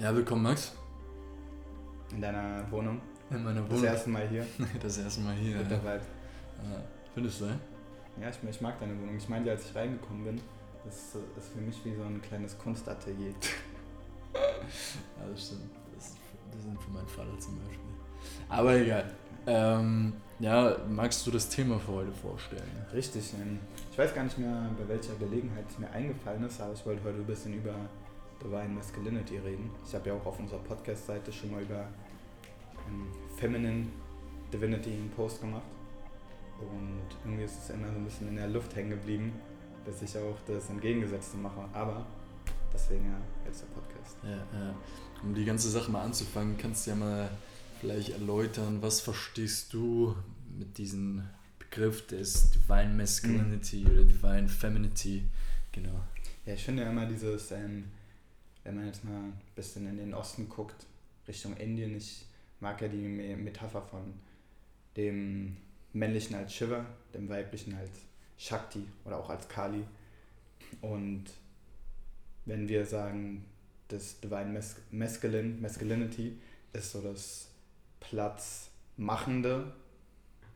Ja, willkommen Max. In deiner Wohnung. In meiner Wohnung. Das erste Mal hier. das erste Mal hier. Mit der Vibe. Ja. Findest du, ja? Ja, ich, ich, mag deine Wohnung. Ich meinte, als ich reingekommen bin, das ist für mich wie so ein kleines Kunstatelier. ja, das stimmt. Das, das sind für meinen Vater zum Beispiel. Aber egal. Ähm, ja, magst du das Thema für heute vorstellen? Richtig. Ich weiß gar nicht mehr, bei welcher Gelegenheit es mir eingefallen ist, aber ich wollte heute ein bisschen über Divine Masculinity reden. Ich habe ja auch auf unserer Podcast-Seite schon mal über ähm, Feminine Divinity einen Post gemacht. Und irgendwie ist es immer so ein bisschen in der Luft hängen geblieben, bis ich auch das Entgegengesetzte mache. Aber deswegen ja jetzt der Podcast. Ja, ja. Um die ganze Sache mal anzufangen, kannst du ja mal vielleicht erläutern, was verstehst du mit diesem Begriff des Divine Masculinity mhm. oder Divine Femininity? Genau. Ja, ich finde ja immer dieses, ähm, wenn man jetzt mal ein bisschen in den Osten guckt, Richtung Indien, ich mag ja die Metapher von dem männlichen als Shiva, dem weiblichen als Shakti oder auch als Kali. Und wenn wir sagen, das Divine Mas Masculine, Masculinity ist so das Platzmachende,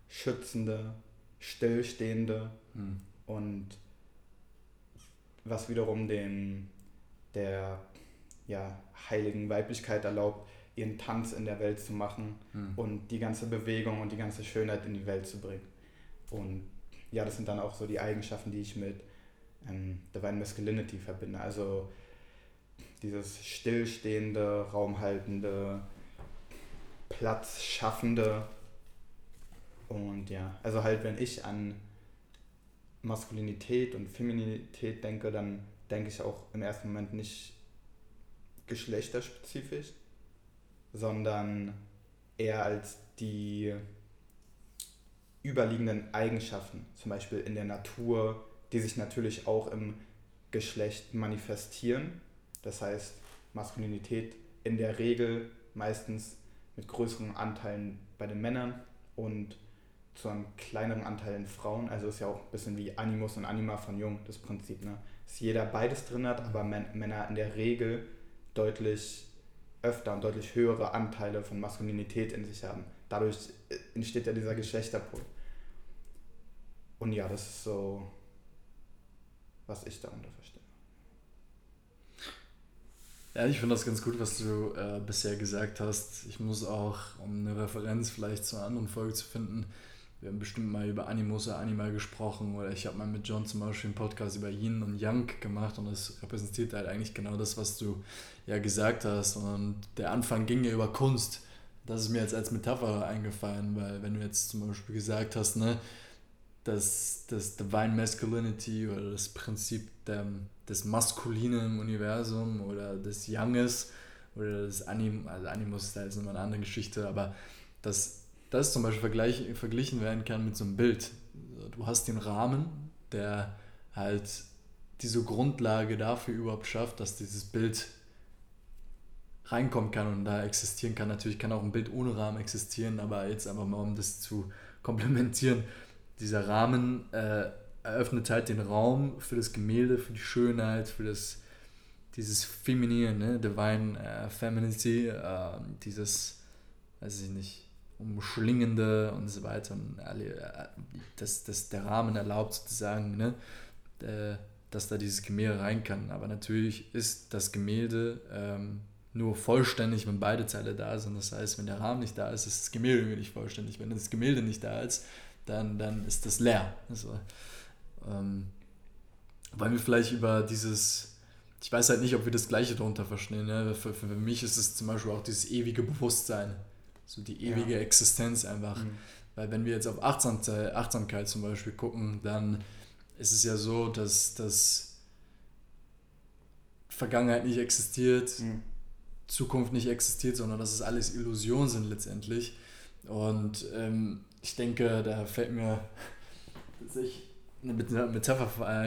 Schützende, Stillstehende hm. und was wiederum den, der ja, heiligen Weiblichkeit erlaubt, ihren Tanz in der Welt zu machen mhm. und die ganze Bewegung und die ganze Schönheit in die Welt zu bringen. Und ja, das sind dann auch so die Eigenschaften, die ich mit ähm, Divine Masculinity verbinde. Also dieses stillstehende, raumhaltende, platzschaffende. Und ja, also halt, wenn ich an Maskulinität und Femininität denke, dann denke ich auch im ersten Moment nicht geschlechterspezifisch, sondern eher als die überliegenden Eigenschaften, zum Beispiel in der Natur, die sich natürlich auch im Geschlecht manifestieren. Das heißt, Maskulinität in der Regel meistens mit größeren Anteilen bei den Männern und zu einem kleineren Anteil in Frauen. Also ist ja auch ein bisschen wie Animus und Anima von Jung, das Prinzip. Ne? Dass jeder beides drin hat, aber Männer in der Regel deutlich öfter und deutlich höhere Anteile von Maskulinität in sich haben. Dadurch entsteht ja dieser Geschlechterpol. Und ja, das ist so, was ich darunter verstehe. Ja, ich finde das ganz gut, was du äh, bisher gesagt hast. Ich muss auch, um eine Referenz vielleicht zu einer anderen Folge zu finden, wir haben bestimmt mal über Animus oder Anima gesprochen oder ich habe mal mit John zum Beispiel einen Podcast über Yin und Yang gemacht und das repräsentiert halt eigentlich genau das, was du ja gesagt hast. Und der Anfang ging ja über Kunst. Das ist mir jetzt als Metapher eingefallen, weil wenn du jetzt zum Beispiel gesagt hast, ne, dass das Divine Masculinity oder das Prinzip der, des Maskulinen im Universum oder des Younges oder des Anim, also Animus ist da jetzt nochmal eine andere Geschichte, aber dass das zum Beispiel vergleich, verglichen werden kann mit so einem Bild. Du hast den Rahmen, der halt diese Grundlage dafür überhaupt schafft, dass dieses Bild reinkommen kann und da existieren kann. Natürlich kann auch ein Bild ohne Rahmen existieren, aber jetzt einfach mal, um das zu komplementieren, dieser Rahmen äh, eröffnet halt den Raum für das Gemälde, für die Schönheit, für das dieses Feminine, ne? Divine äh, Femininity, äh, dieses, weiß ich nicht, umschlingende und so weiter. Und alle, dass, dass der Rahmen erlaubt sozusagen, ne? Äh, dass da dieses Gemälde rein kann. Aber natürlich ist das Gemälde ähm, nur vollständig, wenn beide Teile da sind. Das heißt, wenn der Rahmen nicht da ist, ist das Gemälde nicht vollständig. Wenn das Gemälde nicht da ist, dann, dann ist das leer. Also, ähm, wollen wir vielleicht über dieses, ich weiß halt nicht, ob wir das Gleiche darunter verstehen. Ne? Für, für mich ist es zum Beispiel auch dieses ewige Bewusstsein, so die ewige ja. Existenz einfach. Mhm. Weil wenn wir jetzt auf Achtsamkeit, Achtsamkeit zum Beispiel gucken, dann ist es ja so, dass, dass Vergangenheit nicht existiert, mhm. Zukunft nicht existiert, sondern dass es alles Illusionen sind letztendlich. Und ähm, ich denke, da fällt mir sich eine Metapher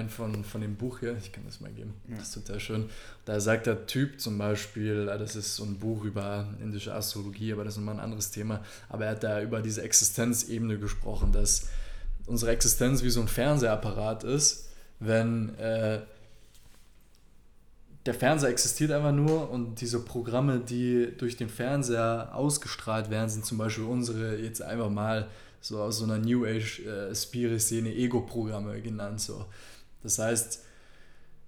von, von dem Buch hier. Ich kann das mal geben. Ja. Das ist total schön. Da sagt der Typ zum Beispiel, das ist so ein Buch über indische Astrologie, aber das ist nochmal ein anderes Thema. Aber er hat da über diese Existenzebene gesprochen, dass unsere Existenz wie so ein Fernsehapparat ist, wenn äh, der Fernseher existiert einfach nur und diese Programme, die durch den Fernseher ausgestrahlt werden, sind zum Beispiel unsere jetzt einfach mal so aus so einer New Age äh, Spirit-Szene Ego-Programme genannt. So. Das heißt,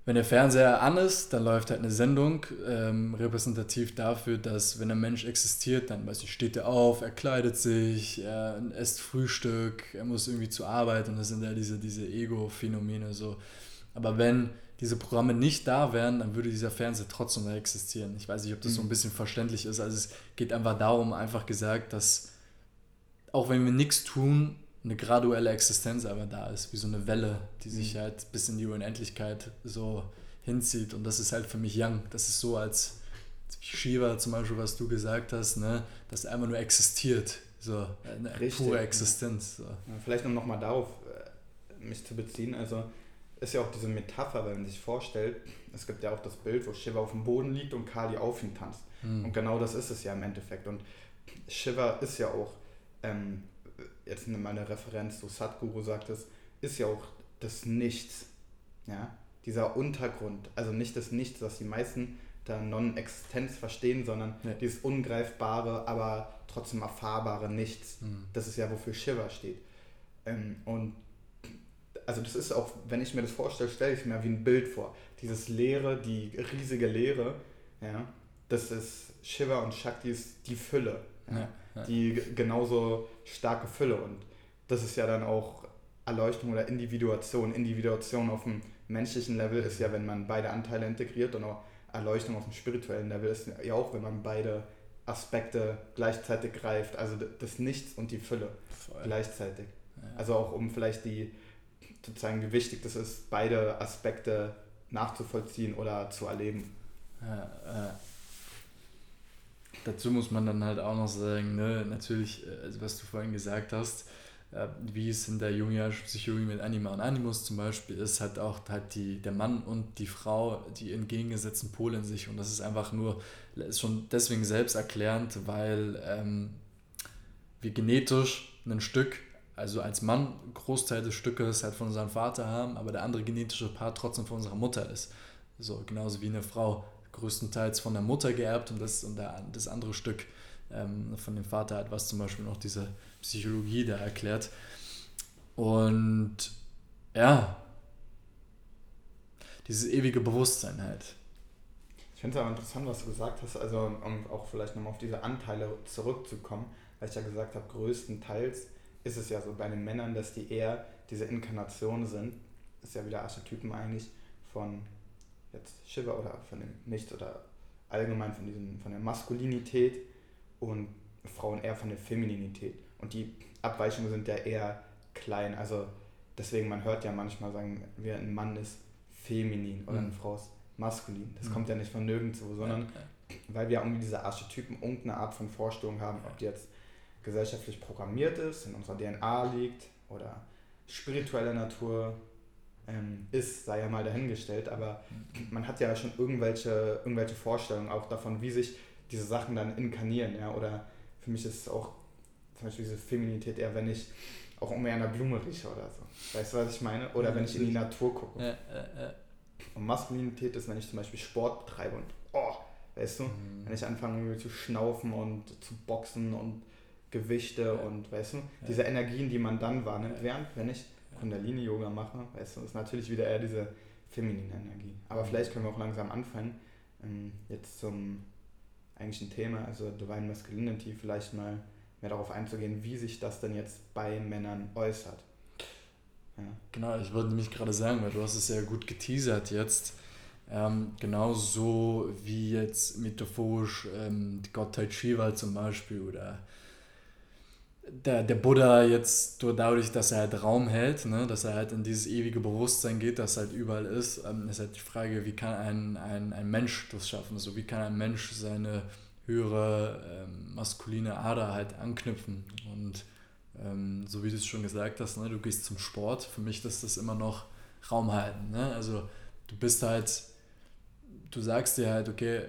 wenn der Fernseher an ist, dann läuft halt eine Sendung ähm, repräsentativ dafür, dass wenn ein Mensch existiert, dann weiß ich, steht er auf, er kleidet sich, er isst Frühstück, er muss irgendwie zur Arbeit und das sind ja diese, diese Ego-Phänomene so. Aber wenn diese Programme nicht da wären, dann würde dieser Fernseher trotzdem noch existieren. Ich weiß nicht, ob das so ein mhm. bisschen verständlich ist. Also es geht einfach darum, einfach gesagt, dass auch wenn wir nichts tun, eine graduelle Existenz aber da ist, wie so eine Welle, die sich mhm. halt bis in die Unendlichkeit so hinzieht. Und das ist halt für mich Young. Das ist so als Shiva zum Beispiel, was du gesagt hast, ne, dass er einfach nur existiert. So eine Richtig, pure Existenz. So. Ja, vielleicht um nochmal darauf äh, mich zu beziehen, also ist ja auch diese Metapher, wenn man sich vorstellt, es gibt ja auch das Bild, wo Shiva auf dem Boden liegt und Kali auf ihm tanzt. Mhm. Und genau das ist es ja im Endeffekt. Und Shiva ist ja auch, ähm, jetzt meine Referenz, so Sadhguru sagt es, ist ja auch das Nichts. Ja? Dieser Untergrund, also nicht das Nichts, was die meisten da Non-Existenz verstehen, sondern ja. dieses ungreifbare, aber trotzdem erfahrbare Nichts. Mhm. Das ist ja, wofür Shiva steht. Ähm, und also das ist auch, wenn ich mir das vorstelle, stelle ich mir wie ein Bild vor. Dieses Leere, die riesige Leere, ja, das ist Shiva und Shakti ist die Fülle. Ja, ja. Die genauso starke Fülle. Und das ist ja dann auch Erleuchtung oder Individuation. Individuation auf dem menschlichen Level ist ja, wenn man beide Anteile integriert und auch Erleuchtung auf dem spirituellen Level ist ja auch, wenn man beide Aspekte gleichzeitig greift. Also das Nichts und die Fülle Voll. gleichzeitig. Ja. Also auch um vielleicht die sozusagen, wie wichtig das ist, beide Aspekte nachzuvollziehen oder zu erleben. Ja, äh, dazu muss man dann halt auch noch sagen, ne, natürlich, äh, also was du vorhin gesagt hast, äh, wie es in der jungianischen Psychologie mit Anima und Animus zum Beispiel ist, hat auch halt die, der Mann und die Frau die entgegengesetzten Pole in sich und das ist einfach nur, ist schon deswegen selbsterklärend, weil ähm, wir genetisch ein Stück also als Mann Großteil des Stückes halt von unserem Vater haben, aber der andere genetische Part trotzdem von unserer Mutter ist. So genauso wie eine Frau größtenteils von der Mutter geerbt und das, und der, das andere Stück ähm, von dem Vater hat, was zum Beispiel noch diese Psychologie da erklärt. Und ja, dieses ewige Bewusstsein halt. Ich finde es aber interessant, was du gesagt hast, also um auch vielleicht nochmal auf diese Anteile zurückzukommen, weil ich ja gesagt habe, größtenteils ist es ja so bei den Männern, dass die eher diese Inkarnation sind. Ist ja wieder Archetypen eigentlich von jetzt Shiva oder von dem Nichts oder allgemein von, diesem, von der Maskulinität und Frauen eher von der Femininität. Und die Abweichungen sind ja eher klein. Also deswegen, man hört ja manchmal sagen, wie ein Mann ist feminin oder mhm. eine Frau ist maskulin. Das mhm. kommt ja nicht von nirgendwo, sondern ja, weil wir irgendwie diese Archetypen irgendeine Art von Vorstellung haben, ob die jetzt gesellschaftlich programmiert ist, in unserer DNA liegt oder spiritueller Natur ähm, ist, sei ja mal dahingestellt, aber man hat ja schon irgendwelche, irgendwelche Vorstellungen auch davon, wie sich diese Sachen dann inkarnieren, ja, oder für mich ist es auch zum Beispiel diese Feminität eher, wenn ich auch um einer Blume rieche oder so. Weißt du, was ich meine? Oder ja, wenn ich in die Natur gucke. Ja, ja, und Maskulinität ist, wenn ich zum Beispiel Sport betreibe und, oh, weißt du, mhm. wenn ich anfange zu schnaufen und zu boxen und Gewichte und weißt du, diese Energien, die man dann wahrnimmt, während wenn ich Kundalini-Yoga mache, weißt du, ist natürlich wieder eher diese feminine Energie. Aber vielleicht können wir auch langsam anfangen, ähm, jetzt zum eigentlichen Thema, also Divine Masculinity, vielleicht mal mehr darauf einzugehen, wie sich das denn jetzt bei Männern äußert. Ja. Genau, ich wollte nämlich gerade sagen, weil du hast es ja gut geteasert jetzt. Ähm, genauso wie jetzt metaphorisch ähm, die Gottheit Shiva zum Beispiel oder der, der Buddha jetzt dadurch, dass er halt Raum hält, ne, dass er halt in dieses ewige Bewusstsein geht, das halt überall ist, ähm, ist halt die Frage, wie kann ein, ein, ein Mensch das schaffen? Also wie kann ein Mensch seine höhere ähm, maskuline Ader halt anknüpfen? Und ähm, so wie du es schon gesagt hast, ne, du gehst zum Sport, für mich ist das immer noch Raum halten. Ne? Also du bist halt, du sagst dir halt, okay,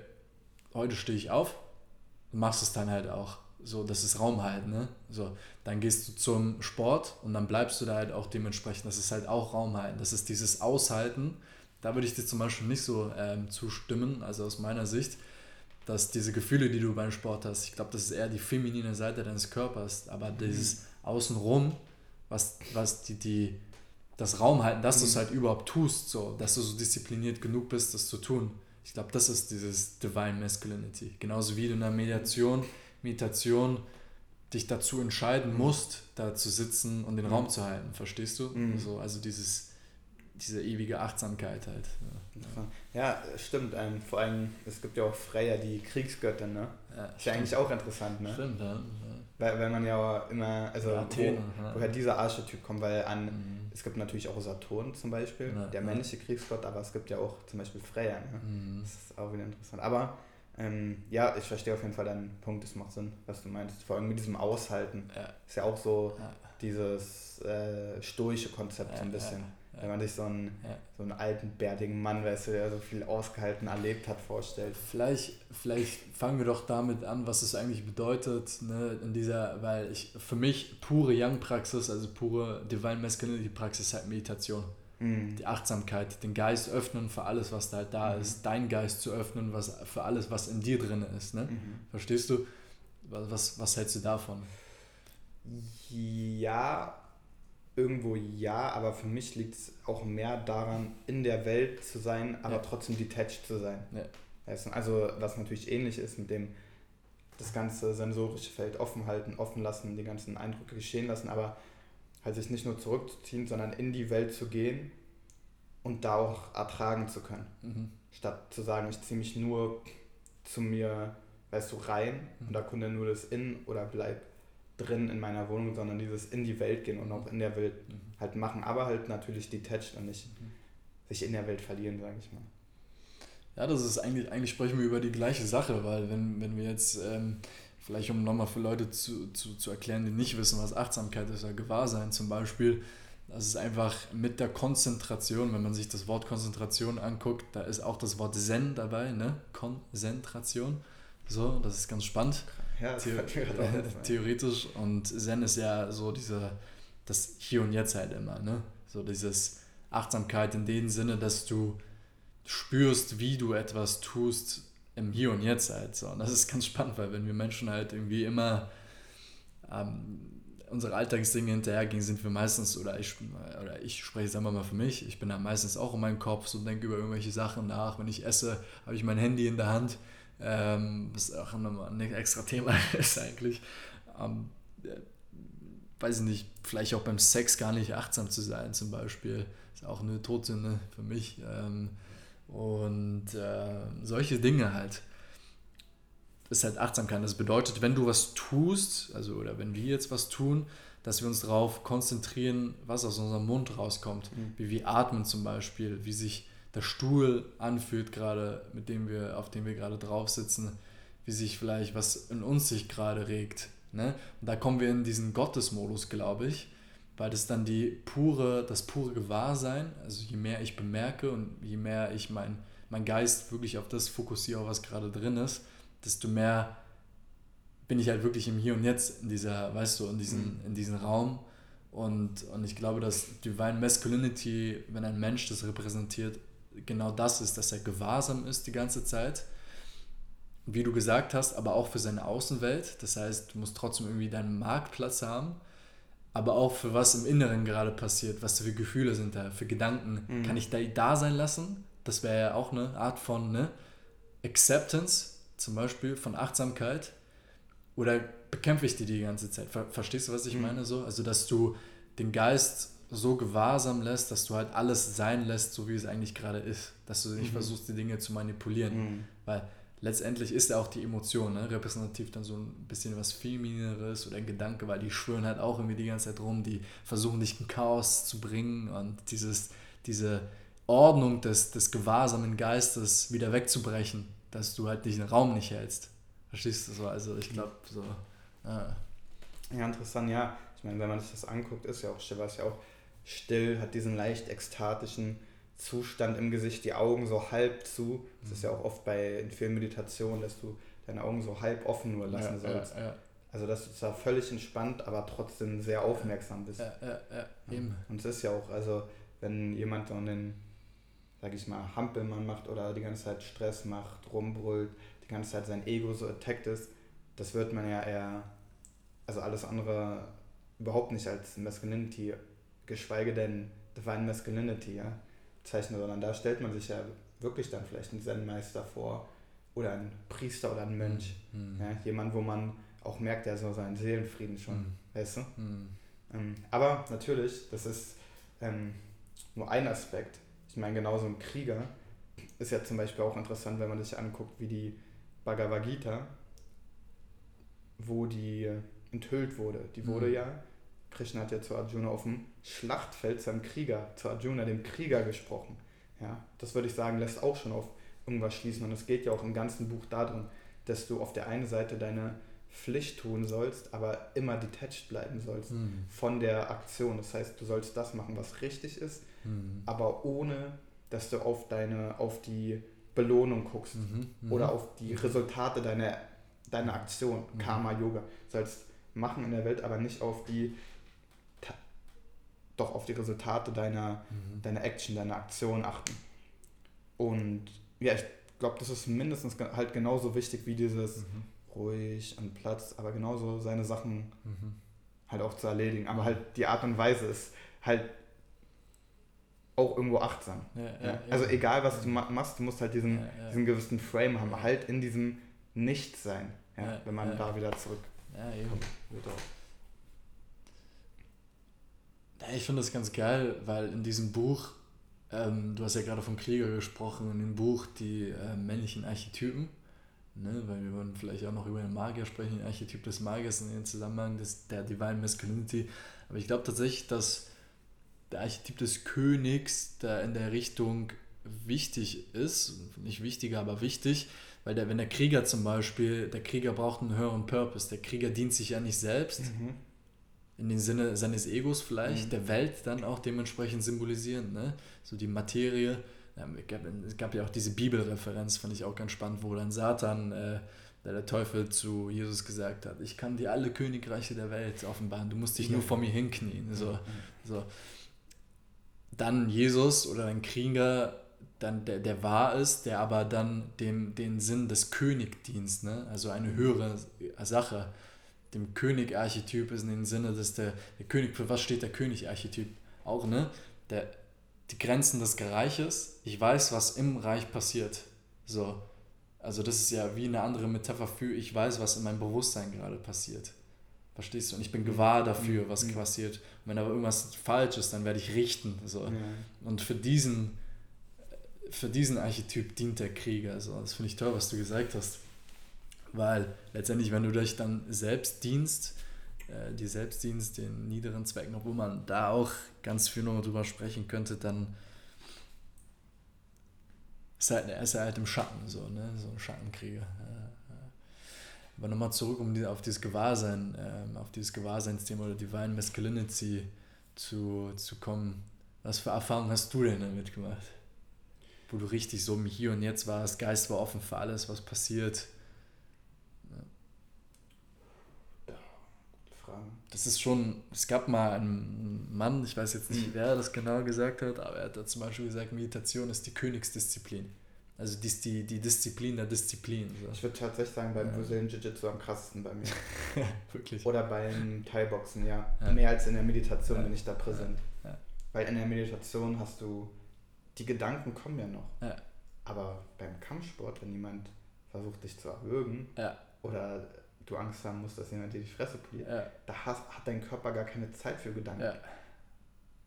heute stehe ich auf und machst es dann halt auch. So, das ist Raum halt, ne? So, dann gehst du zum Sport und dann bleibst du da halt auch dementsprechend. Das ist halt auch Raum halten. Das ist dieses Aushalten, da würde ich dir zum Beispiel nicht so ähm, zustimmen, also aus meiner Sicht, dass diese Gefühle, die du beim Sport hast, ich glaube, das ist eher die feminine Seite deines Körpers, aber mhm. dieses Außenrum, was, was die, die, das Raum halten, dass mhm. du es halt überhaupt tust, so, dass du so diszipliniert genug bist, das zu tun. Ich glaube, das ist dieses Divine Masculinity. Genauso wie du in der Mediation, Meditation dich dazu entscheiden musst, da zu sitzen und den mhm. Raum zu halten, verstehst du? Mhm. So, also dieses, diese ewige Achtsamkeit halt. Ja, ja stimmt. Ähm, vor allem, es gibt ja auch Freya, die Kriegsgöttin, ne? Ja, ist ja eigentlich auch interessant, ne? Stimmt, ja. Weil, weil man ja immer, also Athen, wo, woher dieser Archetyp kommt, weil an, mhm. es gibt natürlich auch Saturn zum Beispiel, ja, der männliche Kriegsgott, aber es gibt ja auch zum Beispiel Freya, ne? Mhm. Das ist auch wieder interessant. Aber ähm, ja, ich verstehe auf jeden Fall deinen Punkt, es macht Sinn, was du meinst. Vor allem mit diesem Aushalten. Ja. Ist ja auch so ja. dieses äh, stoische Konzept ja, so ein bisschen. Wenn man sich so einen, so einen alten, bärtigen Mann, weißt du, der so viel ausgehalten erlebt hat, vorstellt. Vielleicht, vielleicht fangen wir doch damit an, was es eigentlich bedeutet, ne, in dieser, weil ich für mich pure Young-Praxis, also pure Divine Masculinity-Praxis ist halt Meditation. Mhm. Die Achtsamkeit, den Geist öffnen für alles, was da halt da mhm. ist, deinen Geist zu öffnen, was für alles, was in dir drin ist. Ne? Mhm. Verstehst du? Was, was hältst du davon? Ja, irgendwo ja, aber für mich liegt es auch mehr daran, in der Welt zu sein, aber ja. trotzdem detached zu sein. Ja. Also was natürlich ähnlich ist mit dem das ganze sensorische Feld offen halten, offen lassen, die ganzen Eindrücke geschehen lassen, aber halt sich nicht nur zurückzuziehen, sondern in die Welt zu gehen und da auch ertragen zu können. Mhm. Statt zu sagen, ich ziehe mich nur zu mir, weißt du, rein mhm. und erkunde nur das In oder bleib drin in meiner Wohnung, sondern dieses in die Welt gehen und auch in der Welt mhm. halt machen, aber halt natürlich detached und nicht mhm. sich in der Welt verlieren, sage ich mal. Ja, das ist eigentlich, eigentlich sprechen wir über die gleiche Sache, weil wenn, wenn wir jetzt ähm, vielleicht um nochmal für Leute zu, zu, zu erklären, die nicht wissen, was Achtsamkeit ist oder Gewahrsein zum Beispiel, das ist einfach mit der Konzentration, wenn man sich das Wort Konzentration anguckt, da ist auch das Wort Zen dabei, ne? Konzentration. So, das ist ganz spannend. Ja, das The theoretisch. Und Zen ist ja so diese, das Hier und Jetzt halt immer, ne? So dieses Achtsamkeit in dem Sinne, dass du spürst, wie du etwas tust, im Hier und Jetzt halt so. Und das ist ganz spannend, weil wenn wir Menschen halt irgendwie immer ähm, unsere Alltagsdinge hinterhergehen, sind wir meistens, oder ich, oder ich spreche jetzt einmal mal für mich, ich bin da meistens auch in meinem Kopf so denke über irgendwelche Sachen nach. Wenn ich esse, habe ich mein Handy in der Hand, ähm, was auch nochmal ein extra Thema ist eigentlich. Ähm, äh, weiß ich nicht, vielleicht auch beim Sex gar nicht achtsam zu sein zum Beispiel. Ist auch eine Todsünde für mich. Ähm, und äh, solche Dinge halt. Ist halt Achtsamkeit. Das bedeutet, wenn du was tust, also oder wenn wir jetzt was tun, dass wir uns darauf konzentrieren, was aus unserem Mund rauskommt. Mhm. Wie wir atmen zum Beispiel, wie sich der Stuhl anfühlt, gerade mit dem wir, auf dem wir gerade drauf sitzen, wie sich vielleicht was in uns sich gerade regt. Ne? Und da kommen wir in diesen Gottesmodus, glaube ich weil das dann die pure, das pure Gewahrsein, also je mehr ich bemerke und je mehr ich mein, mein Geist wirklich auf das fokussiere, was gerade drin ist, desto mehr bin ich halt wirklich im Hier und Jetzt in dieser, weißt du, in diesem, mhm. in diesem Raum. Und, und ich glaube, dass Divine Masculinity, wenn ein Mensch das repräsentiert, genau das ist, dass er gewahrsam ist die ganze Zeit. Wie du gesagt hast, aber auch für seine Außenwelt. Das heißt, du musst trotzdem irgendwie deinen Marktplatz haben aber auch für was im Inneren gerade passiert, was für Gefühle sind da, für Gedanken. Mhm. Kann ich da da sein lassen? Das wäre ja auch eine Art von ne? Acceptance, zum Beispiel von Achtsamkeit. Oder bekämpfe ich die die ganze Zeit? Ver verstehst du, was ich mhm. meine? So? Also, dass du den Geist so gewahrsam lässt, dass du halt alles sein lässt, so wie es eigentlich gerade ist. Dass du nicht mhm. versuchst, die Dinge zu manipulieren. Mhm. Weil letztendlich ist ja auch die Emotion ne? repräsentativ dann so ein bisschen was Feminineres oder ein Gedanke, weil die schwören halt auch irgendwie die ganze Zeit rum, die versuchen dich in Chaos zu bringen und dieses, diese Ordnung des, des gewahrsamen Geistes wieder wegzubrechen, dass du halt diesen Raum nicht hältst. Verstehst du so? Also ich glaube so. Ja. ja, interessant, ja. Ich meine, wenn man sich das anguckt, ist ja auch Shiva ist ja auch still, hat diesen leicht ekstatischen Zustand im Gesicht, die Augen so halb zu. Das ist ja auch oft bei in vielen Meditationen, dass du deine Augen so halb offen nur lassen ja, sollst. Ja, ja. Also dass du zwar völlig entspannt, aber trotzdem sehr aufmerksam bist. Ja, ja, ja, eben. Und es ist ja auch, also wenn jemand so einen sag ich mal, Hampelmann macht oder die ganze Zeit Stress macht, rumbrüllt, die ganze Zeit sein Ego so attacked ist, das wird man ja eher, also alles andere überhaupt nicht als Masculinity, geschweige denn Divine Masculinity, ja, zeichnet, sondern da stellt man sich ja wirklich dann vielleicht einen Zen-Meister vor oder einen Priester oder einen Mönch. Mhm. Ja, jemand, wo man auch merkt, der so seinen Seelenfrieden schon, mhm. weißt du? Mhm. Ähm, aber natürlich, das ist ähm, nur ein Aspekt. Ich meine, genauso ein Krieger ist ja zum Beispiel auch interessant, wenn man sich anguckt, wie die Bhagavad Gita, wo die enthüllt wurde. Die wurde mhm. ja, Krishna hat ja zu Arjuna auf dem Schlachtfeld seinem Krieger, zu Arjuna, dem Krieger, gesprochen. Ja, das würde ich sagen, lässt auch schon auf irgendwas schließen. Und es geht ja auch im ganzen Buch darum, dass du auf der einen Seite deine Pflicht tun sollst, aber immer detached bleiben sollst mhm. von der Aktion. Das heißt, du sollst das machen, was richtig ist, mhm. aber ohne, dass du auf deine, auf die Belohnung guckst mhm. mhm. oder auf die Resultate deiner, deiner Aktion, mhm. Karma, Yoga. Du sollst machen in der Welt, aber nicht auf die doch auf die Resultate deiner, mhm. deiner Action, deiner Aktion achten. Und ja, ich glaube, das ist mindestens halt genauso wichtig wie dieses mhm. ruhig an Platz, aber genauso seine Sachen mhm. halt auch zu erledigen. Aber halt die Art und Weise ist halt auch irgendwo achtsam. Ja, ja, ja. Also egal, was du machst, du musst halt diesen, diesen gewissen Frame haben, halt in diesem Nichtsein, ja, wenn man da wieder zurück. Ja, eben. Ich finde das ganz geil, weil in diesem Buch, ähm, du hast ja gerade vom Krieger gesprochen, in dem Buch die äh, männlichen Archetypen, ne, weil wir wollen vielleicht auch noch über den Magier sprechen, den Archetyp des Magiers in dem Zusammenhang des, der Divine Masculinity. Aber ich glaube tatsächlich, dass der Archetyp des Königs da in der Richtung wichtig ist, nicht wichtiger, aber wichtig, weil der, wenn der Krieger zum Beispiel, der Krieger braucht einen höheren Purpose, der Krieger dient sich ja nicht selbst, mhm in den Sinne seines Egos vielleicht, mhm. der Welt dann auch dementsprechend symbolisieren. Ne? So die Materie. es gab ja auch diese Bibelreferenz, fand ich auch ganz spannend, wo dann Satan, äh, der, der Teufel zu Jesus gesagt hat, ich kann dir alle Königreiche der Welt offenbaren, du musst dich ja. nur vor mir hinknien. So, so. Dann Jesus oder ein Krieger, dann, der, der wahr ist, der aber dann dem, den Sinn des Königdienst, ne? also eine höhere Sache, dem König-Archetyp ist in dem Sinne, dass der, der König, für was steht der König-Archetyp? Auch, ne? Der, die Grenzen des Reiches. Ich weiß, was im Reich passiert. So. Also, das ist ja wie eine andere Metapher für, ich weiß, was in meinem Bewusstsein gerade passiert. Verstehst du? Und ich bin gewahr dafür, was mhm. passiert. Und wenn aber irgendwas falsch ist, dann werde ich richten. So. Ja. Und für diesen, für diesen Archetyp dient der Krieger. So. Das finde ich toll, was du gesagt hast. Weil letztendlich, wenn du dich dann selbst dienst, äh, die Selbstdienst den niederen Zwecken, obwohl man da auch ganz viel noch drüber sprechen könnte, dann ist er, halt, ist er halt im Schatten, so, ne? so ein Schattenkrieger. Aber nochmal zurück, um auf dieses Gewahrsein, äh, auf dieses Gewahrseinsthema oder Divine Masculinity zu, zu kommen. Was für Erfahrungen hast du denn damit gemacht? Wo du richtig so im Hier und Jetzt warst, Geist war offen für alles, was passiert das ist schon, es gab mal einen Mann, ich weiß jetzt nicht, mhm. wer das genau gesagt hat, aber er hat da zum Beispiel gesagt, Meditation ist die Königsdisziplin. Also die, die, die Disziplin der Disziplin. So. Ich würde tatsächlich sagen, beim ja. Brazilian Jiu-Jitsu am krassesten bei mir. Wirklich. Oder beim Thai-Boxen, ja. ja. Mehr als in der Meditation ja. bin ich da präsent. Ja. Weil in der Meditation hast du, die Gedanken kommen ja noch. Ja. Aber beim Kampfsport, wenn jemand versucht, dich zu erwürgen oder du Angst haben musst, dass jemand dir die Fresse poliert, ja. da hast, hat dein Körper gar keine Zeit für Gedanken. Ja.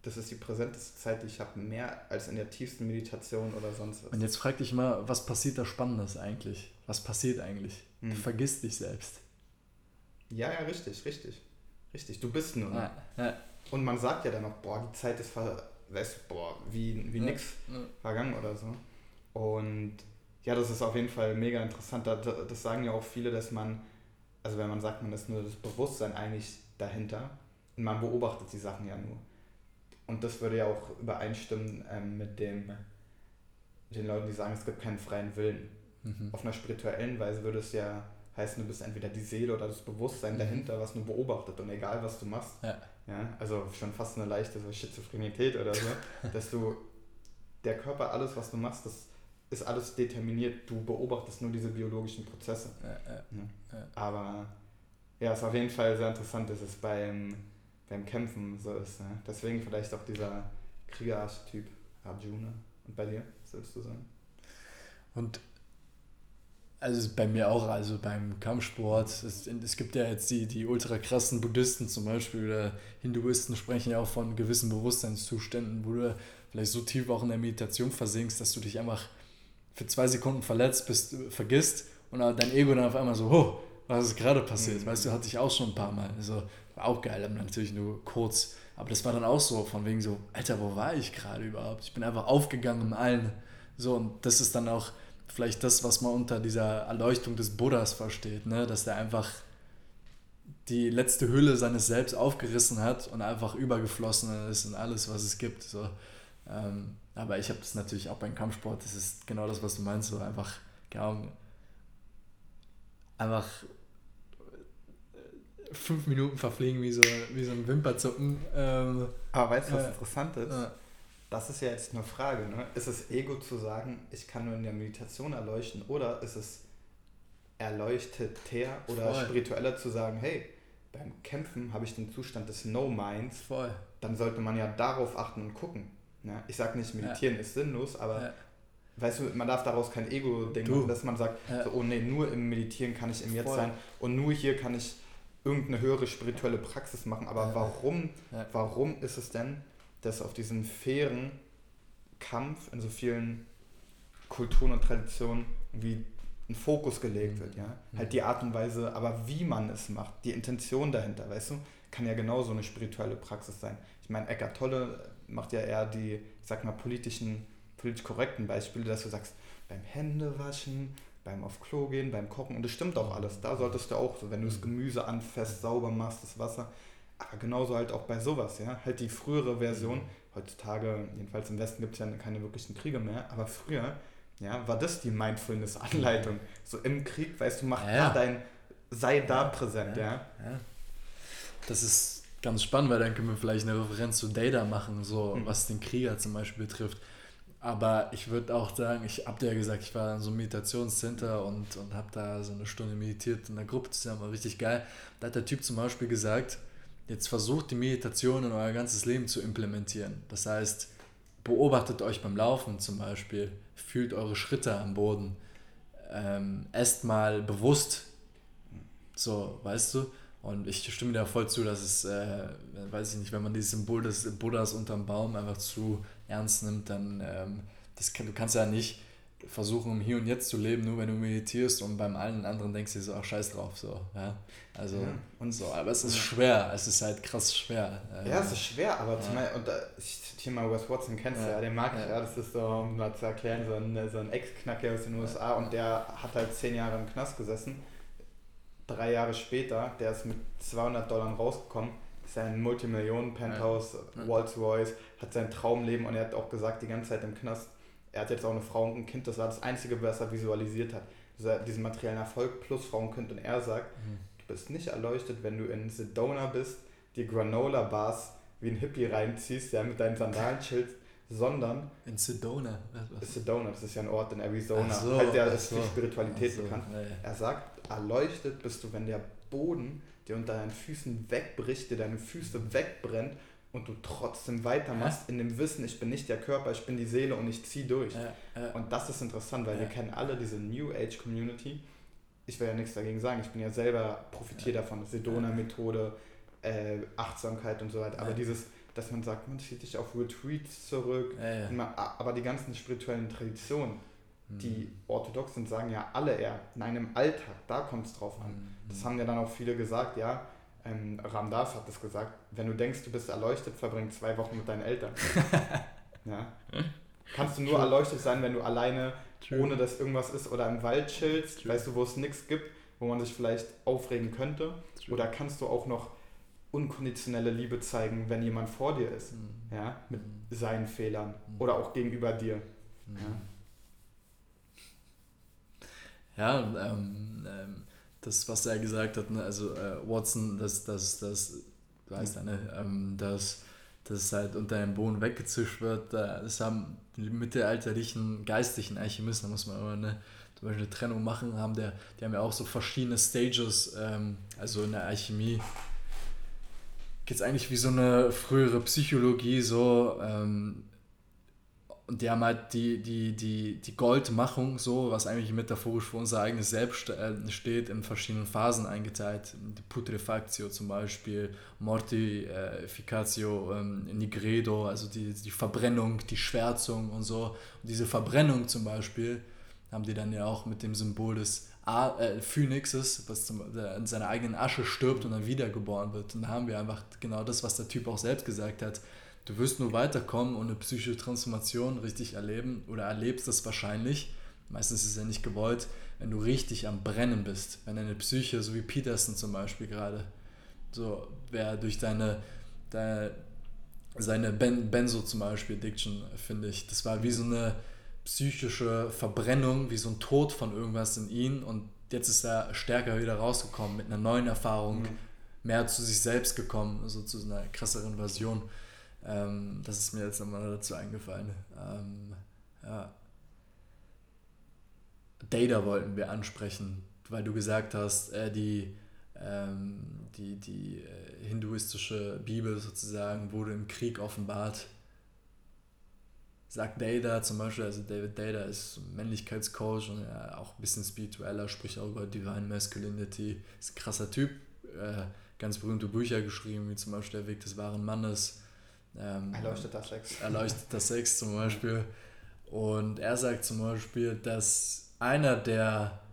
Das ist die präsenteste Zeit, die ich habe, mehr als in der tiefsten Meditation oder sonst was. Und jetzt frag dich mal, was passiert da Spannendes eigentlich? Was passiert eigentlich? Hm. Du vergisst dich selbst. Ja, ja, richtig, richtig. Richtig, du bist nur. Ja, ja. Und man sagt ja dann noch, boah, die Zeit ist ver weißt, boah, wie, wie nix vergangen oder so. Und ja, das ist auf jeden Fall mega interessant. Das sagen ja auch viele, dass man also wenn man sagt, man ist nur das Bewusstsein eigentlich dahinter und man beobachtet die Sachen ja nur. Und das würde ja auch übereinstimmen ähm, mit dem, mit den Leuten, die sagen, es gibt keinen freien Willen. Mhm. Auf einer spirituellen Weise würde es ja heißen, du bist entweder die Seele oder das Bewusstsein mhm. dahinter, was nur beobachtet und egal was du machst. Ja. Ja, also schon fast eine leichte so Schizophrenität oder so, dass du der Körper, alles, was du machst, das ist alles determiniert. Du beobachtest nur diese biologischen Prozesse. Ja, ja. Aber ja, es ist auf jeden Fall sehr interessant, dass es beim, beim Kämpfen so ist. Ne? Deswegen vielleicht auch dieser Kriegerarchetyp Arjuna. Und bei dir, würdest du sagen? Und also bei mir auch, also beim Kampfsport, es, es gibt ja jetzt die, die ultra krassen Buddhisten zum Beispiel oder Hinduisten sprechen ja auch von gewissen Bewusstseinszuständen, wo du vielleicht so tief auch in der Meditation versinkst, dass du dich einfach für zwei Sekunden verletzt bist, vergisst und dein Ego dann auf einmal so, oh, was ist gerade passiert? Mhm. Weißt du, hatte ich auch schon ein paar Mal. Also war auch geil, aber natürlich nur kurz. Aber das war dann auch so, von wegen so, Alter, wo war ich gerade überhaupt? Ich bin einfach aufgegangen im Allen. So, und das ist dann auch vielleicht das, was man unter dieser Erleuchtung des Buddhas versteht, ne? dass der einfach die letzte Hülle seines Selbst aufgerissen hat und einfach übergeflossen ist in alles, was es gibt. So. Ähm, aber ich habe das natürlich auch beim Kampfsport, das ist genau das, was du meinst, so einfach, genau, einfach äh, fünf Minuten verfliegen wie so, wie so ein Wimperzucken. Ähm, aber weißt du, was äh, interessant ist? Äh, das ist ja jetzt eine Frage. Ne? Ist es Ego zu sagen, ich kann nur in der Meditation erleuchten oder ist es erleuchteter oder Voll. spiritueller zu sagen, hey, beim Kämpfen habe ich den Zustand des No-Minds. Voll. Dann sollte man ja darauf achten und gucken. Ne? Ich sage nicht, meditieren ja. ist sinnlos, aber ja. weißt du, man darf daraus kein Ego-Ding machen, dass man sagt, ja. so, oh nee, nur im Meditieren kann ich im Jetzt Voll. sein und nur hier kann ich irgendeine höhere spirituelle Praxis machen. Aber warum, warum ist es denn, dass auf diesen fairen Kampf in so vielen Kulturen und Traditionen wie ein Fokus gelegt wird, ja. Mhm. Halt die Art und Weise, aber wie man es macht, die Intention dahinter, weißt du, kann ja genauso eine spirituelle Praxis sein. Ich meine, Eckart Tolle macht ja eher die, ich sag mal, politischen, politisch korrekten Beispiele, dass du sagst, beim Händewaschen, beim auf Klo gehen, beim Kochen, und das stimmt auch alles. Da solltest du auch so, wenn du das Gemüse anfasst, sauber machst, das Wasser, aber genauso halt auch bei sowas, ja. Halt die frühere Version, heutzutage, jedenfalls im Westen gibt es ja keine wirklichen Kriege mehr, aber früher, ja, war das die Mindfulness-Anleitung. So im Krieg, weißt du, mach ja. da dein, sei da präsent, ja. ja. Das ist ganz spannend, weil dann können wir vielleicht eine Referenz zu Data machen, so mhm. was den Krieger zum Beispiel betrifft. Aber ich würde auch sagen, ich habe dir ja gesagt, ich war in so einem Meditationscenter und, und habe da so eine Stunde meditiert in der Gruppe zusammen, war richtig geil. Da hat der Typ zum Beispiel gesagt, Jetzt versucht die Meditation in euer ganzes Leben zu implementieren. Das heißt, beobachtet euch beim Laufen zum Beispiel, fühlt eure Schritte am Boden, ähm, esst mal bewusst, so, weißt du? Und ich stimme dir voll zu, dass es, äh, weiß ich nicht, wenn man dieses Symbol des Buddhas unterm Baum einfach zu ernst nimmt, dann, ähm, das kann, du kannst ja nicht versuchen, um hier und jetzt zu leben, nur wenn du meditierst und beim allen anderen denkst du so, ach, scheiß drauf, so, ja, also, ja. und so, aber es ist schwer, es ist halt krass schwer. Ja, es ist schwer, aber ja. zum Beispiel, und ich zitiere mal Wes Watson, kennst du ja, den mag ich, ja, das ist so, um mal zu erklären, so ein, so ein Ex-Knacker aus den USA und der hat halt zehn Jahre im Knast gesessen, drei Jahre später, der ist mit 200 Dollar rausgekommen, ist ein Multimillionen-Penthouse, Rolls-Royce, hat sein Traumleben und er hat auch gesagt, die ganze Zeit im Knast, er hat jetzt auch eine Frau und ein Kind, das war das Einzige, was er visualisiert hat. diesen materiellen Erfolg plus Frau und Kind. Und er sagt, mhm. du bist nicht erleuchtet, wenn du in Sedona bist, die Granola-Bars wie ein Hippie reinziehst, ja, mit deinen Sandalen chillst, sondern... In Sedona? Was? Sedona, das ist ja ein Ort in Arizona, so, halt der ist so. für Spiritualität so, bekannt. Ja, ja. Er sagt, erleuchtet bist du, wenn der Boden dir unter deinen Füßen wegbricht, dir deine Füße wegbrennt und du trotzdem weitermachst ja. in dem Wissen, ich bin nicht der Körper, ich bin die Seele und ich ziehe durch. Und das ist interessant, weil wir kennen alle diese New Age Community. Ich will ja nichts dagegen sagen, ich bin ja selber profitiere davon, Sedona-Methode, äh, Achtsamkeit und so weiter. Aber dieses, dass man sagt, man zieht sich auf Retreats zurück, man, aber die ganzen spirituellen Traditionen, mhm. die orthodox sind, sagen ja alle eher, nein, im Alltag, da kommt es drauf an. Mhm. Das haben ja dann auch viele gesagt, ja, ähm, Ramdas hat es gesagt, wenn du denkst, du bist erleuchtet, verbring zwei Wochen mit deinen Eltern. ja. Kannst du nur True. erleuchtet sein, wenn du alleine, True. ohne dass irgendwas ist, oder im Wald chillst, True. weißt du, wo es nichts gibt, wo man sich vielleicht aufregen könnte. Oder kannst du auch noch unkonditionelle Liebe zeigen, wenn jemand vor dir ist, mhm. ja, mit mhm. seinen Fehlern mhm. oder auch gegenüber dir. Mhm. Ja, ja ähm, ähm, das, was er gesagt hat, ne? also äh, Watson, das, das, das, du weißt ja, ne? ähm, dass es halt unter dem Boden weggezischt wird. Das haben die mittelalterlichen geistlichen Alchemisten, da muss man immer eine, zum Beispiel eine Trennung machen, haben der, die haben ja auch so verschiedene Stages, ähm, also in der Alchemie geht es eigentlich wie so eine frühere Psychologie, so ähm, und die haben halt die, die, die, die Goldmachung, so, was eigentlich metaphorisch für unser eigenes Selbst äh, steht, in verschiedenen Phasen eingeteilt. Die Putrefactio zum Beispiel, Mortificatio, ähm, Nigredo, also die, die Verbrennung, die Schwärzung und so. Und diese Verbrennung zum Beispiel haben die dann ja auch mit dem Symbol des A äh, was zum, in seiner eigenen Asche stirbt und dann wiedergeboren wird. Und da haben wir einfach genau das, was der Typ auch selbst gesagt hat Du wirst nur weiterkommen und eine psychische Transformation richtig erleben oder erlebst das wahrscheinlich. Meistens ist es ja nicht gewollt, wenn du richtig am Brennen bist. Wenn deine Psyche, so wie Peterson zum Beispiel gerade, so wer durch deine, deine seine ben, Benzo zum Beispiel, Addiction, finde ich, das war wie so eine psychische Verbrennung, wie so ein Tod von irgendwas in ihn und jetzt ist er stärker wieder rausgekommen mit einer neuen Erfahrung, mhm. mehr zu sich selbst gekommen, so zu einer krasseren Version. Ähm, das ist mir jetzt nochmal dazu eingefallen. Ähm, ja. Data wollten wir ansprechen, weil du gesagt hast, äh, die, ähm, die, die äh, hinduistische Bibel sozusagen wurde im Krieg offenbart. Sagt Data zum Beispiel, also David Data ist Männlichkeitscoach und ja, auch ein bisschen spiritueller, spricht auch über Divine Masculinity, ist ein krasser Typ, äh, ganz berühmte Bücher geschrieben, wie zum Beispiel Der Weg des wahren Mannes ähm, erleuchteter Sex. Erleuchteter Sex zum Beispiel. Und er sagt zum Beispiel, dass einer der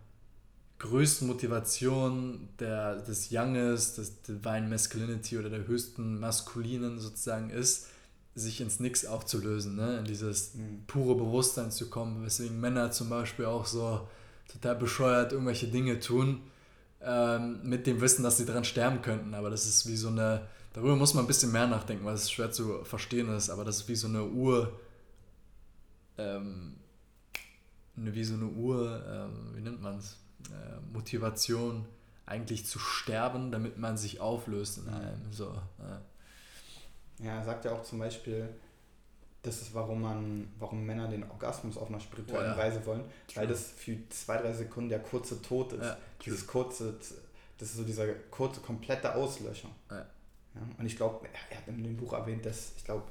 größten Motivationen der, des Younges, des Divine Masculinity oder der höchsten Maskulinen sozusagen ist, sich ins Nix aufzulösen, ne? in dieses mhm. pure Bewusstsein zu kommen, weswegen Männer zum Beispiel auch so total bescheuert irgendwelche Dinge tun, ähm, mit dem Wissen, dass sie daran sterben könnten. Aber das ist wie so eine Darüber muss man ein bisschen mehr nachdenken, weil es schwer zu verstehen ist, aber das ist wie so eine Uhr, ähm, wie so eine Uhr, ähm, wie nennt man es, äh, Motivation, eigentlich zu sterben, damit man sich auflöst in einem. So, ja. Ja, er sagt ja auch zum Beispiel, das ist, warum man, warum Männer den Orgasmus auf einer spirituellen oh, ja. Weise wollen, True. weil das für zwei, drei Sekunden der kurze Tod ist. Ja, Dieses kurze, das ist so dieser kurze, komplette Auslöschung. Ja. Und ich glaube, er hat in dem Buch erwähnt, dass, ich glaube,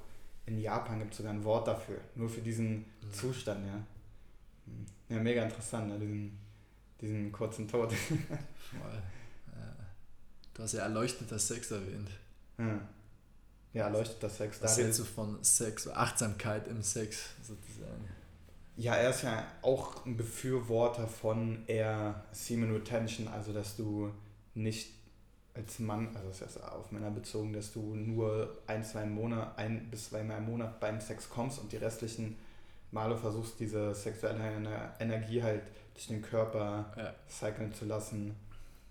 in Japan gibt es sogar ein Wort dafür, nur für diesen mhm. Zustand, ja. Ja, mega interessant, ne? diesen, diesen kurzen Tod. Voll. Du hast ja erleuchteter Sex erwähnt. Ja, ja erleuchteter Sex. Was hältst du von Sex, Achtsamkeit im Sex sozusagen? Ja, er ist ja auch ein Befürworter von eher Semen Retention, also dass du nicht als Mann, also das ist auf Männer bezogen, dass du nur ein, zwei Monate, ein bis zweimal im Monat beim Sex kommst und die restlichen Male versuchst, diese sexuelle Energie halt durch den Körper ja. cyclen zu lassen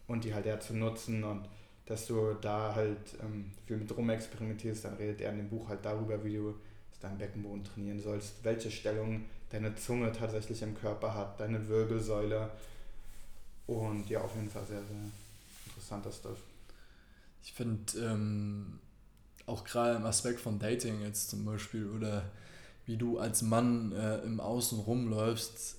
und die halt eher zu nutzen und dass du da halt ähm, viel mit rum experimentierst, dann redet er in dem Buch halt darüber, wie du deinen Beckenboden trainieren sollst, welche Stellung deine Zunge tatsächlich im Körper hat, deine Wirbelsäule und ja, auf jeden Fall sehr, sehr interessanter Stuff. Ich finde ähm, auch gerade im Aspekt von Dating jetzt zum Beispiel oder wie du als Mann äh, im Außen rumläufst,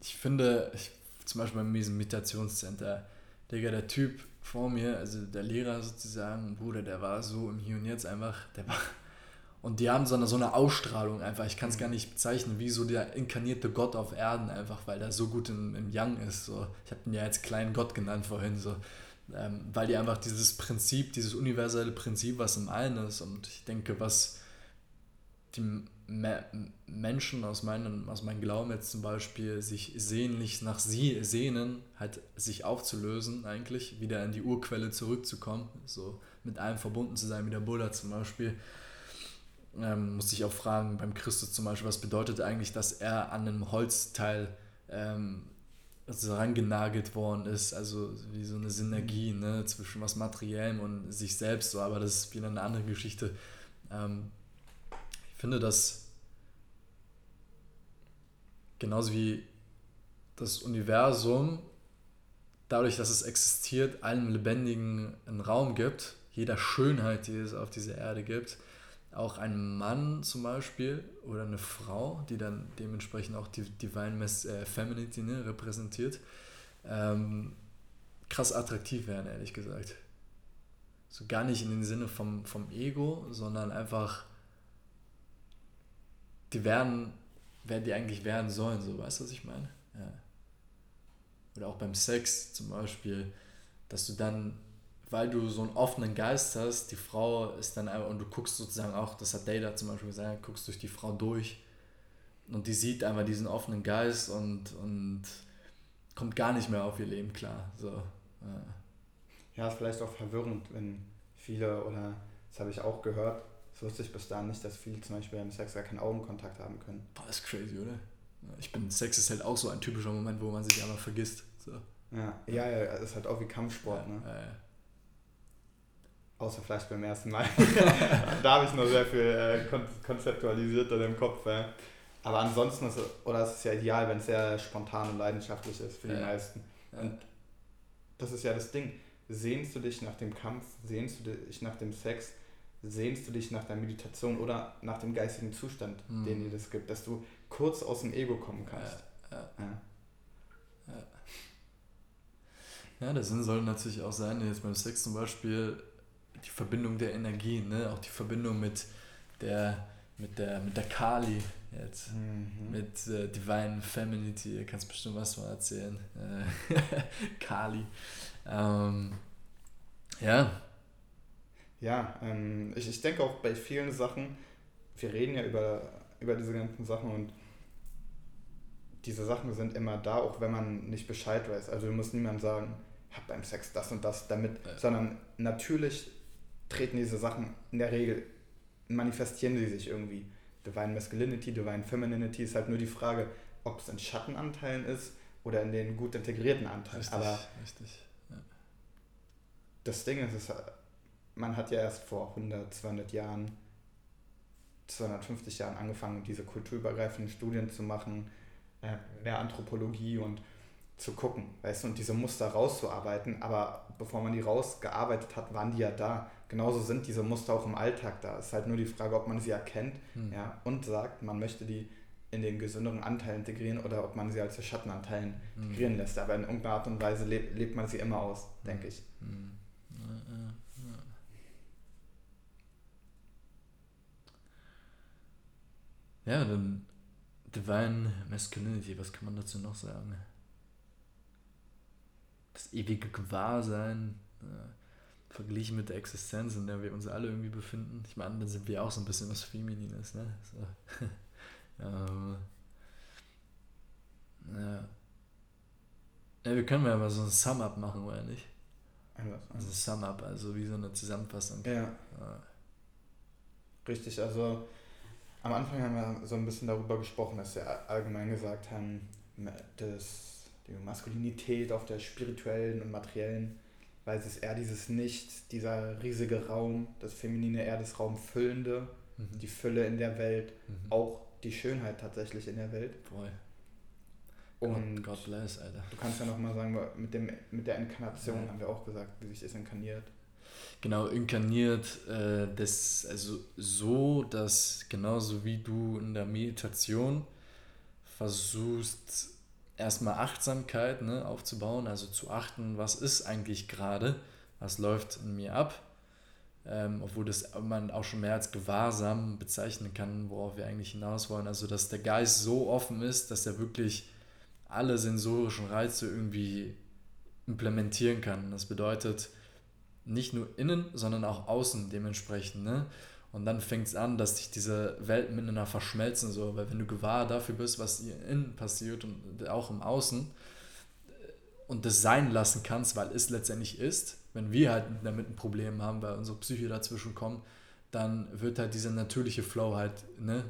ich finde, ich, zum Beispiel bei diesem Meditationscenter, Digga, der Typ vor mir, also der Lehrer sozusagen, Bruder, der war so im Hier und Jetzt einfach, der war. Und die haben so eine, so eine Ausstrahlung einfach, ich kann es gar nicht bezeichnen, wie so der inkarnierte Gott auf Erden einfach, weil der so gut im, im Yang ist. So. Ich habe ihn ja jetzt kleinen Gott genannt vorhin. So ähm, weil die einfach dieses Prinzip, dieses universelle Prinzip, was im Allen ist. Und ich denke, was die Me Menschen aus meinem, aus meinem Glauben jetzt zum Beispiel sich sehnlich nach sie sehnen, halt sich aufzulösen eigentlich, wieder in die Urquelle zurückzukommen, so mit allem verbunden zu sein, wie der Buddha zum Beispiel. Ähm, muss ich auch fragen, beim Christus zum Beispiel, was bedeutet eigentlich, dass er an einem Holzteil ähm, also rangenagelt worden ist, also wie so eine Synergie ne, zwischen was Materiellem und sich selbst, so, aber das ist wieder eine andere Geschichte. Ähm, finde, dass genauso wie das Universum, dadurch, dass es existiert, allem Lebendigen einen Raum gibt, jeder Schönheit, die es auf dieser Erde gibt, auch ein Mann zum Beispiel oder eine Frau, die dann dementsprechend auch die Divine äh, Femininity ne, repräsentiert, ähm, krass attraktiv werden, ehrlich gesagt. So gar nicht in dem Sinne vom, vom Ego, sondern einfach, die werden, wer die eigentlich werden sollen, so, weißt du, was ich meine? Ja. Oder auch beim Sex zum Beispiel, dass du dann weil du so einen offenen Geist hast, die Frau ist dann einfach, und du guckst sozusagen auch, das hat Data zum Beispiel gesagt, guckst durch die Frau durch und die sieht einfach diesen offenen Geist und, und kommt gar nicht mehr auf ihr Leben klar. So, ja. ja, ist vielleicht auch verwirrend, wenn viele, oder das habe ich auch gehört, das wusste ich bis dahin nicht, dass viele zum Beispiel beim Sex gar keinen Augenkontakt haben können. Boah, das ist crazy, oder? Ich bin, Sex ist halt auch so ein typischer Moment, wo man sich einfach vergisst. So. Ja, ja, ja, ist halt auch wie Kampfsport, ja, ne? Ja, ja. Außer vielleicht beim ersten Mal. da habe ich noch sehr viel äh, konzeptualisiert dann im Kopf. Äh. Aber ansonsten ist es, oder es ist ja ideal, wenn es sehr spontan und leidenschaftlich ist für die meisten. Und das ist ja das Ding. Sehnst du dich nach dem Kampf, sehnst du dich nach dem Sex, sehnst du dich nach der Meditation oder nach dem geistigen Zustand, mhm. den dir das gibt, dass du kurz aus dem Ego kommen kannst. Ja, ja. ja. ja der Sinn soll natürlich auch sein, jetzt beim Sex zum Beispiel, die Verbindung der Energie, ne? auch die Verbindung mit der, mit der, mit der Kali jetzt, mhm. mit äh, Divine Femininity, du kannst bestimmt was mal erzählen. Äh, Kali. Ähm, ja. Ja, ähm, ich, ich denke auch bei vielen Sachen, wir reden ja über, über diese ganzen Sachen und diese Sachen sind immer da, auch wenn man nicht Bescheid weiß. Also muss niemand sagen, hab beim Sex das und das damit, ja. sondern natürlich treten diese Sachen in der Regel, manifestieren sie sich irgendwie. Divine Masculinity, Divine Femininity ist halt nur die Frage, ob es in Schattenanteilen ist oder in den gut integrierten Anteilen. Richtig, Aber richtig. Ja. Das Ding ist, ist, man hat ja erst vor 100, 200 Jahren, 250 Jahren angefangen, diese kulturübergreifenden Studien zu machen, äh, mehr Anthropologie und zu gucken, weißt du, und diese Muster rauszuarbeiten. Aber bevor man die rausgearbeitet hat, waren die ja da genauso sind diese Muster auch im Alltag da. Es ist halt nur die Frage, ob man sie erkennt hm. ja, und sagt, man möchte die in den gesünderen Anteil integrieren oder ob man sie als Schattenanteilen hm. integrieren lässt. Aber in irgendeiner Art und Weise lebt, lebt man sie immer aus, hm. denke ich. Hm. Ja, dann Divine Masculinity, was kann man dazu noch sagen? Das ewige Gewahrsein. Ja verglichen mit der Existenz, in der wir uns alle irgendwie befinden. Ich meine, dann sind wir auch so ein bisschen was Feminines, ne? So. ähm, ja. ja. Wir können ja mal so ein Sum-Up machen, oder nicht? Was? Also Sum-Up, also wie so eine Zusammenfassung. Ja. ja. Richtig, also am Anfang haben wir so ein bisschen darüber gesprochen, dass wir allgemein gesagt haben, dass die Maskulinität auf der spirituellen und materiellen weil es ist eher dieses Nicht, dieser riesige Raum, das Feminine eher das Raumfüllende, mhm. die Fülle in der Welt, mhm. auch die Schönheit tatsächlich in der Welt. Voll. Und God, bless, Alter. Du kannst ja nochmal sagen, mit, dem, mit der Inkarnation ja. haben wir auch gesagt, wie sich das inkarniert. Genau, inkarniert, äh, das, also so, dass genauso wie du in der Meditation versuchst, erstmal Achtsamkeit ne, aufzubauen, also zu achten, was ist eigentlich gerade, was läuft in mir ab, ähm, obwohl das man auch schon mehr als Gewahrsam bezeichnen kann, worauf wir eigentlich hinaus wollen. Also dass der Geist so offen ist, dass er wirklich alle sensorischen Reize irgendwie implementieren kann. Das bedeutet nicht nur innen, sondern auch außen dementsprechend. Ne? Und dann fängt es an, dass sich diese Welten miteinander verschmelzen, so, weil wenn du gewahr dafür bist, was hier innen passiert und auch im Außen äh, und das sein lassen kannst, weil es letztendlich ist, wenn wir halt damit ein Problem haben, weil unsere Psyche dazwischen kommt, dann wird halt dieser natürliche Flow halt ne,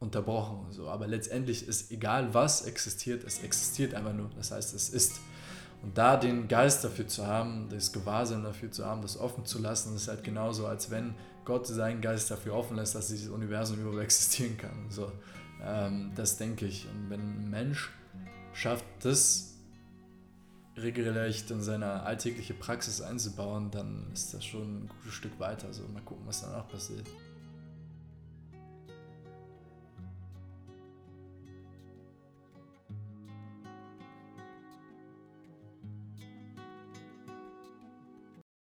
unterbrochen. So. Aber letztendlich ist egal, was existiert, es existiert einfach nur. Das heißt, es ist. Und da den Geist dafür zu haben, das Gewahrsein dafür zu haben, das offen zu lassen, ist halt genauso, als wenn Gott seinen Geist dafür offen lässt, dass dieses Universum überhaupt existieren kann. So, ähm, das denke ich. Und wenn ein Mensch schafft, das regelrecht in seine alltägliche Praxis einzubauen, dann ist das schon ein gutes Stück weiter. Also mal gucken, was danach passiert.